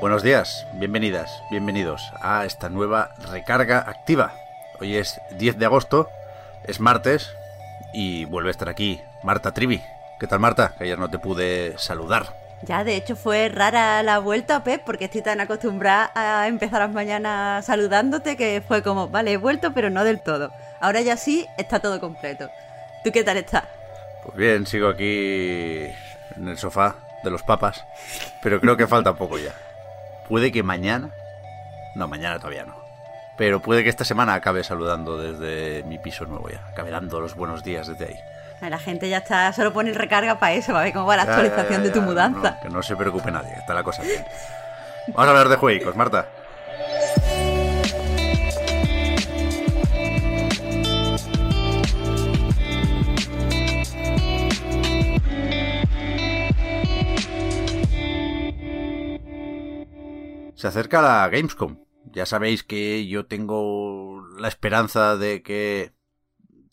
Buenos días, bienvenidas, bienvenidos a esta nueva recarga activa. Hoy es 10 de agosto, es martes y vuelve a estar aquí Marta Trivi. ¿Qué tal Marta? Que ayer no te pude saludar. Ya, de hecho fue rara la vuelta, Pep, porque estoy tan acostumbrada a empezar las mañanas saludándote que fue como, vale, he vuelto, pero no del todo. Ahora ya sí, está todo completo. ¿Tú qué tal estás? Pues bien, sigo aquí en el sofá de los papas, pero creo que falta poco ya. Puede que mañana... No, mañana todavía no. Pero puede que esta semana acabe saludando desde mi piso nuevo ya. Acabe dando los buenos días desde ahí. La gente ya está, solo pone el recarga para eso, para ver cómo va la Ya, actualización ya, de tu mudanza. no, que no se preocupe nadie, está la cosa bien. Vamos a hablar de juegos, Marta. Se acerca la Gamescom. Ya sabéis que yo tengo la esperanza de que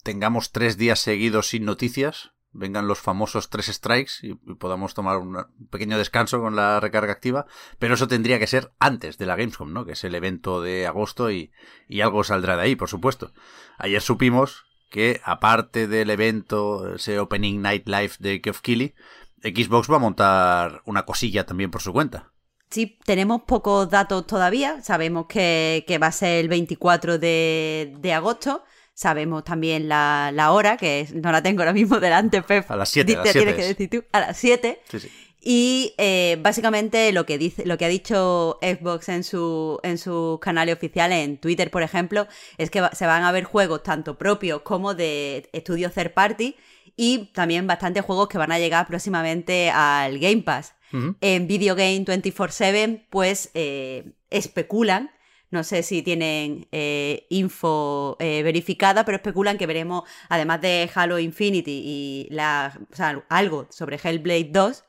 tengamos tres días seguidos sin noticias, vengan los famosos tres strikes y, podamos tomar un pequeño descanso con la recarga activa, pero eso tendría que ser antes de la Gamescom, ¿no? Que es el evento de agosto y, y algo saldrá de ahí, por supuesto. Ayer supimos que aparte del evento, ese Opening Night Live de Geoff Keighley, Xbox va a montar una cosilla también por su cuenta. Sí, tenemos pocos datos todavía. Sabemos que, que va a ser el 24 de, de agosto. Sabemos también la, la hora, que es- no la tengo ahora mismo delante, Pep. A las siete, a Te las tienes siete que es. decir tú. A las 7. Sí, sí. Y eh, básicamente lo que dice, lo que ha dicho Xbox en su en sus canales oficiales, en Twitter, por ejemplo, es que va- se van a ver juegos tanto propios como de estudios third party y también bastantes juegos que van a llegar próximamente al Game Pass. En Video Game 24-7, pues eh, especulan, no sé si tienen eh, info eh, verificada, pero especulan que veremos, además de Halo Infinity y la, o sea, algo sobre Hellblade 2,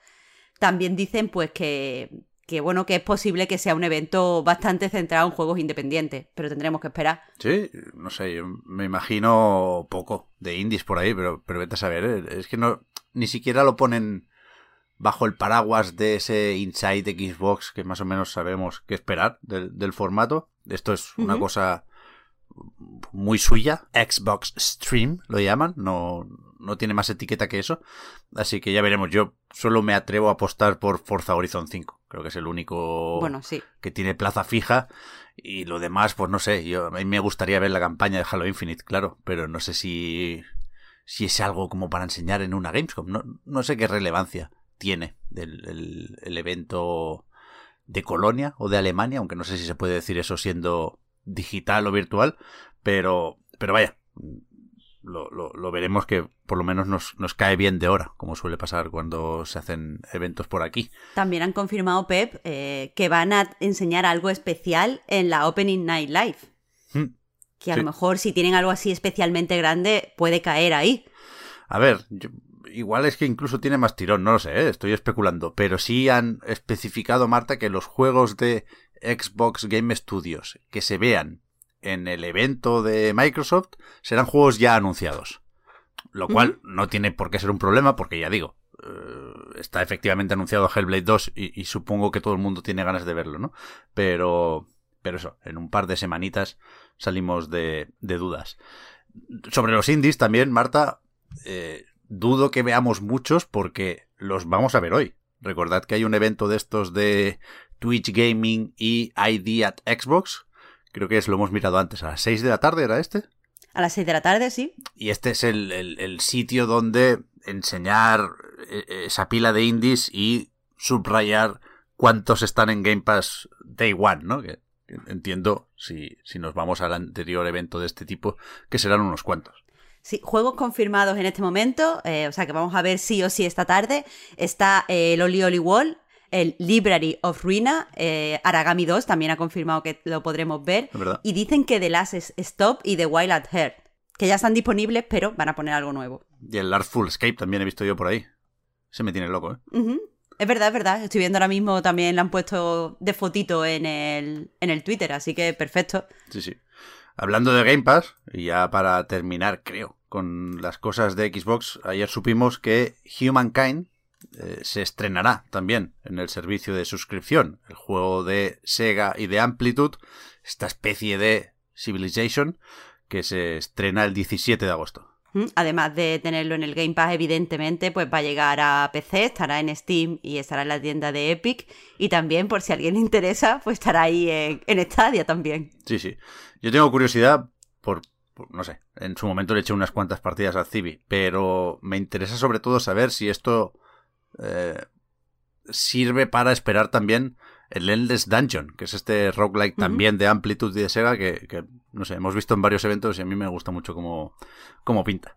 también dicen pues que, que bueno, que es posible que sea un evento bastante centrado en juegos independientes, pero tendremos que esperar. Sí, no sé, yo me imagino poco de indies por ahí, pero, pero vete a saber, ¿eh? es que no, ni siquiera lo ponen bajo el paraguas de ese Inside Xbox que más o menos sabemos qué esperar del, del formato. Esto es una cosa muy suya, Xbox Stream lo llaman, no, no tiene más etiqueta que eso, así que ya veremos, yo solo me atrevo a apostar por Forza Horizon 5, creo que es el único Bueno, sí. que tiene plaza fija y lo demás, pues no sé, yo a mí me gustaría ver la campaña de Halo Infinite, claro, pero no sé si si es algo como para enseñar en una Gamescom, no, no sé qué relevancia tiene del el, el evento de Colonia o de Alemania, aunque no sé si se puede decir eso siendo digital o virtual, pero pero vaya, lo, lo, lo veremos que por lo menos nos, nos cae bien de hora, como suele pasar cuando se hacen eventos por aquí. También han confirmado, Pep, eh, que van a enseñar algo especial en la Opening Night Live. Hmm. Que a Sí. lo mejor si tienen algo así especialmente grande puede caer ahí. A ver, yo- igual es que incluso tiene más tirón, no lo sé, ¿eh? estoy especulando, pero sí han especificado, Marta, que los juegos de Xbox Game Studios que se vean en el evento de Microsoft serán juegos ya anunciados. Lo cual no tiene por qué ser un problema, porque ya digo, eh, está efectivamente anunciado Hellblade 2 y, y supongo que todo el mundo tiene ganas de verlo, ¿no? Pero, pero eso, en un par de semanitas salimos de, de dudas. Sobre los indies también, Marta, eh, dudo que veamos muchos porque los vamos a ver hoy. Recordad que hay un evento de estos de Twitch Gaming y ID at Xbox. Creo que es, lo hemos mirado antes, a las 6 de la tarde era este. A las 6 de la tarde, sí. Y este es el, el- el sitio donde enseñar eh, esa pila de indies y subrayar cuántos están en Game Pass Day One, ¿no? Que entiendo, si, si nos vamos al anterior evento de este tipo, que serán unos cuantos. Sí, juegos confirmados en este momento, eh, o sea que vamos a ver sí o sí esta tarde. Está eh, el Oli Oli Wall, el Library of Ruina, eh, Aragami 2 también ha confirmado que lo podremos ver. Y dicen que The Last Stop y The Wild at Heart, que ya están disponibles, pero van a poner algo nuevo. Y el Artful Escape también he visto yo por ahí. Se me tiene loco, ¿eh? Es verdad, es verdad. Estoy viendo ahora mismo también le han puesto de fotito en el, en el Twitter, así que perfecto. Sí, sí. Hablando de Game Pass, y ya para terminar, creo, con las cosas de Xbox, ayer supimos que Humankind eh, se estrenará también en el servicio de suscripción. El juego de Sega y de Amplitude, esta especie de Civilization, que se estrena el 17 de agosto. Además de tenerlo en el Game Pass, evidentemente, pues va a llegar a PC, estará en Steam y estará en la tienda de Epic. Y también, por si a alguien le interesa, pues estará ahí en, en Stadia también. Sí, sí. Yo tengo curiosidad por, no sé, en su momento le eché unas cuantas partidas al Civi, pero me interesa sobre todo saber si esto eh, sirve para esperar también el Endless Dungeon, que es este roguelike también de Amplitude y de Sega que, no sé, hemos visto en varios eventos y a mí me gusta mucho cómo, cómo pinta.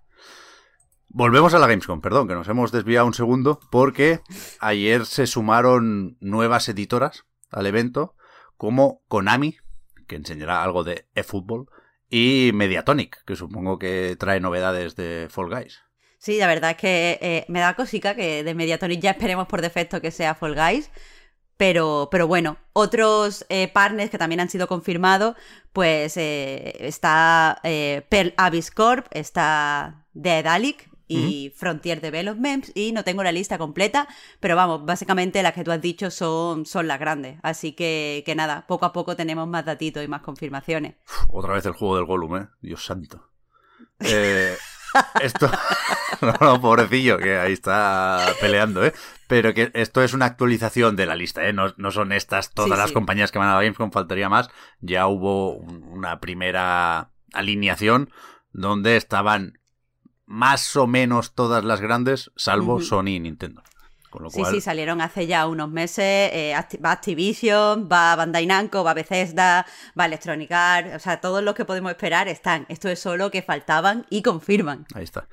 Volvemos a la Gamescom, perdón, que nos hemos desviado un segundo, porque ayer se sumaron nuevas editoras al evento, como Konami, que enseñará algo de eFootball, y Mediatonic, que supongo que trae novedades de Fall Guys. Sí, la verdad es que eh, me da cosica que de Mediatonic ya esperemos por defecto que sea Fall Guys, pero, pero bueno, otros eh, partners que también han sido confirmados, pues eh, está eh, Pearl Abyss Corp, está Daedalic y Frontier Development, y no tengo la lista completa, pero vamos, básicamente las que tú has dicho son, son las grandes. Así que, que nada, poco a poco tenemos más datitos y más confirmaciones. otra vez el juego del Gollum, ¿eh? Dios santo. Eh, esto. no, pobrecillo, que ahí está peleando, ¿eh? Pero que esto es una actualización de la lista, ¿eh? No, son estas todas las compañías que van a la Gamescom, faltaría más. Ya hubo una primera alineación donde estaban más o menos todas las grandes, salvo Sony y Nintendo. Sí, sí, salieron hace ya unos meses. Eh, va Activision, va Bandai Namco, va Bethesda, va Electronic Arts. O sea, todos los que podemos esperar están. Esto es solo que faltaban y confirman. Ahí está.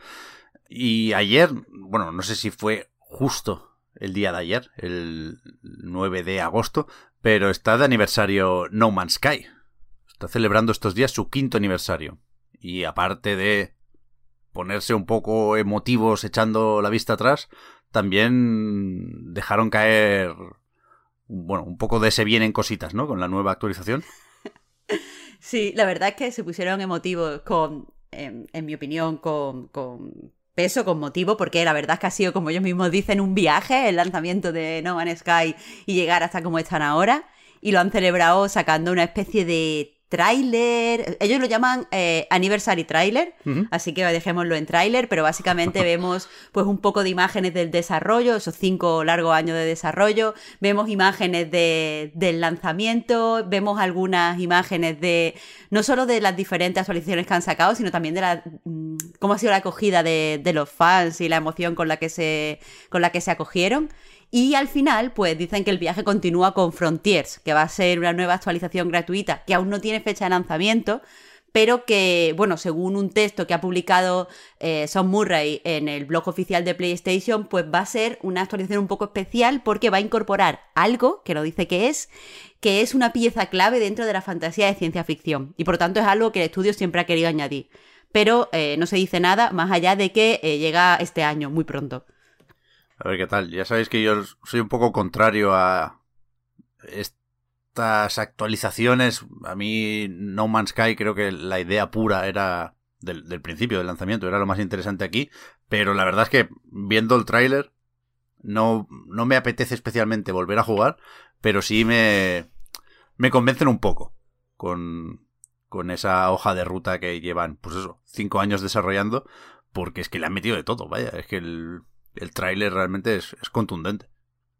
Y ayer, bueno, no sé si fue justo el día de ayer, el 9 de agosto, pero está de aniversario No Man's Sky. Está celebrando estos días su quinto aniversario. Y aparte de ponerse un poco emotivos echando la vista atrás, también dejaron caer, bueno, un poco de ese vienen cositas, ¿no? Con la nueva actualización. Sí, la verdad es que se pusieron emotivos con, en, mi opinión, con, con peso, con motivo, porque la verdad es que ha sido, como ellos mismos dicen, un viaje el lanzamiento de No Man's Sky y llegar hasta como están ahora. Y lo han celebrado sacando una especie de tráiler, ellos lo llaman eh, anniversary trailer, así que dejémoslo en tráiler, pero básicamente vemos pues un poco de imágenes del desarrollo, esos cinco largos años de desarrollo, vemos imágenes de, del lanzamiento, vemos algunas imágenes de no solo de las diferentes actualizaciones que han sacado, sino también de la mm, cómo ha sido la acogida de, de los fans y la emoción con la que se con la que se acogieron. Y al final, pues dicen que el viaje continúa con Frontiers, que va a ser una nueva actualización gratuita, que aún no tiene fecha de lanzamiento, pero que, bueno, según un texto que ha publicado eh, Son Murray en el blog oficial de PlayStation, pues va a ser una actualización un poco especial porque va a incorporar algo, que no dice que es, que es una pieza clave dentro de la fantasía de ciencia ficción. Y por tanto es algo que el estudio siempre ha querido añadir. Pero eh, no se dice nada más allá de que eh, llega este año, muy pronto. A ver qué tal. Ya sabéis que yo soy un poco contrario a estas actualizaciones. A mí No Man's Sky creo que la idea pura era del, principio del lanzamiento, era lo más interesante aquí. Pero la verdad es que viendo el tráiler no, no me apetece especialmente volver a jugar, pero sí me, me convencen un poco con, con esa hoja de ruta que llevan, pues eso, cinco años desarrollando, porque es que le han metido de todo, vaya, es que el, el tráiler realmente es, contundente.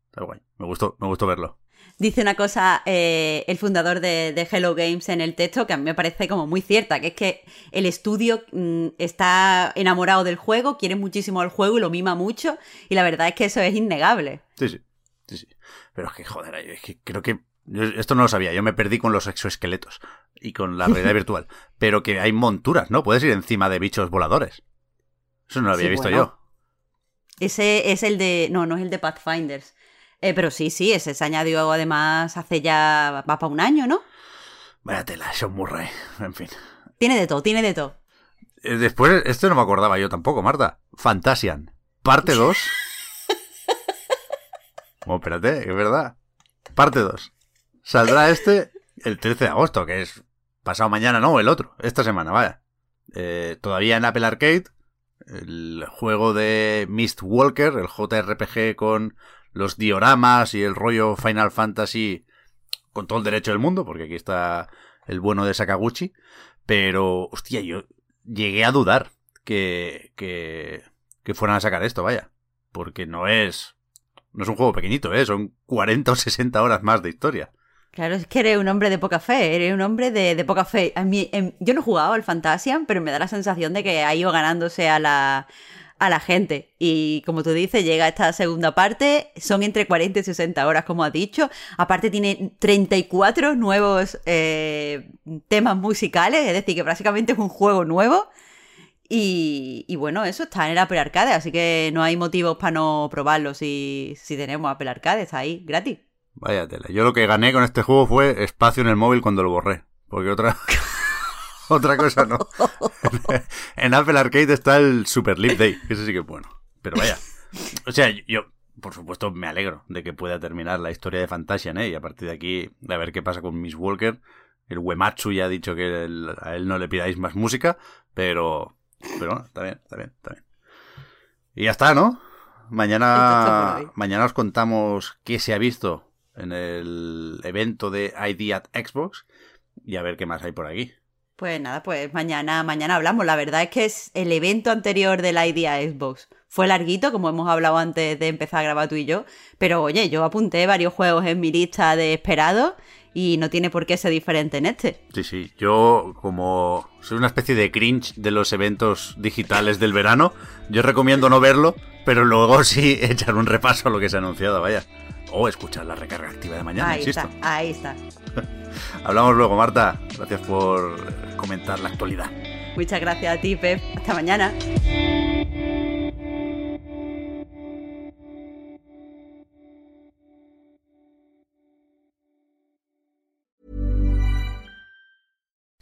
Está guay. Me gustó, me gustó verlo. Dice una cosa eh, el fundador de, Hello Games en el texto que a mí me parece como muy cierta, que es que el estudio mm, está enamorado del juego, quiere muchísimo el juego y lo mima mucho, y la verdad es que eso es innegable. Sí, sí, sí, sí. Pero es que, joder, es que creo que... esto no lo sabía, yo me perdí con los exoesqueletos. y con la realidad virtual. Pero que hay monturas, ¿no? Puedes ir encima de bichos voladores. Eso no lo había Sí, visto bueno. yo. Ese es el de. No, no es el de Pathfinders. Eh, pero sí, sí, ese se añadió además hace ya. Va para un año, ¿no? Vaya tela, Sean Murray. En fin. Tiene de todo, tiene de todo. Eh, Después, esto no me acordaba yo tampoco, Marta. Fantasian. Parte 2. Oh, espérate, es verdad. Parte 2. Saldrá este el 13 de agosto, que es pasado mañana, no, el otro. Esta semana, vaya. Eh, todavía en Apple Arcade. El juego de Mist Walker, el JRPG con los dioramas y el rollo Final Fantasy con todo el derecho del mundo, porque aquí está el bueno de Sakaguchi. Pero, hostia, yo llegué a dudar que, que, que fueran a sacar esto, vaya. Porque no es. No es un juego pequeñito, ¿eh? Son 40 o 60 horas más de historia. Claro, es que eres un hombre de poca fe, eres un hombre de, poca fe. A mí, em, yo no he jugado al Fantasian, pero me da la sensación de que ha ido ganándose a la, a la gente. Y como tú dices, llega esta segunda parte, son entre 40 y 60 horas, como has dicho. Aparte tiene 34 nuevos eh, temas musicales, es decir, que prácticamente es un juego nuevo. Y, y bueno, eso está en el Apple Arcade, así que no hay motivos para no probarlo si, si tenemos Apple Arcade, está ahí, gratis. Vaya tela. Yo lo que gané con este juego fue espacio en el móvil cuando lo borré. Porque otra. otra cosa no. en Apple Arcade está el Super Leap Day. que Ese sí que es bueno. Pero vaya. O sea, yo, por supuesto, me alegro de que pueda terminar la historia de Fantasian, ¿eh? Y a partir de aquí, a ver qué pasa con Miss Walker. El Uematsu ya ha dicho que el- a él no le pidáis más música. Pero. Pero bueno, está bien, está bien, está bien. Y ya está, ¿no? Mañana, mañana os contamos qué se ha visto en el evento de ID at Xbox y a ver qué más hay por aquí. Pues nada, pues mañana, mañana hablamos. La verdad es que es el evento anterior de la idea Xbox. Fue larguito, como hemos hablado antes de empezar a grabar tú y yo. Pero oye, yo apunté varios juegos en mi lista de esperados y no tiene por qué ser diferente en este. Sí, sí, yo como soy una especie de cringe de los eventos digitales del verano, yo recomiendo no verlo, pero luego sí echar un repaso a lo que se ha anunciado, vaya. O escuchar la recarga activa de mañana, ahí insisto. está, ahí está. Hablamos luego, Marta. Gracias por comentar la actualidad. Muchas gracias a ti, Pep. Hasta mañana.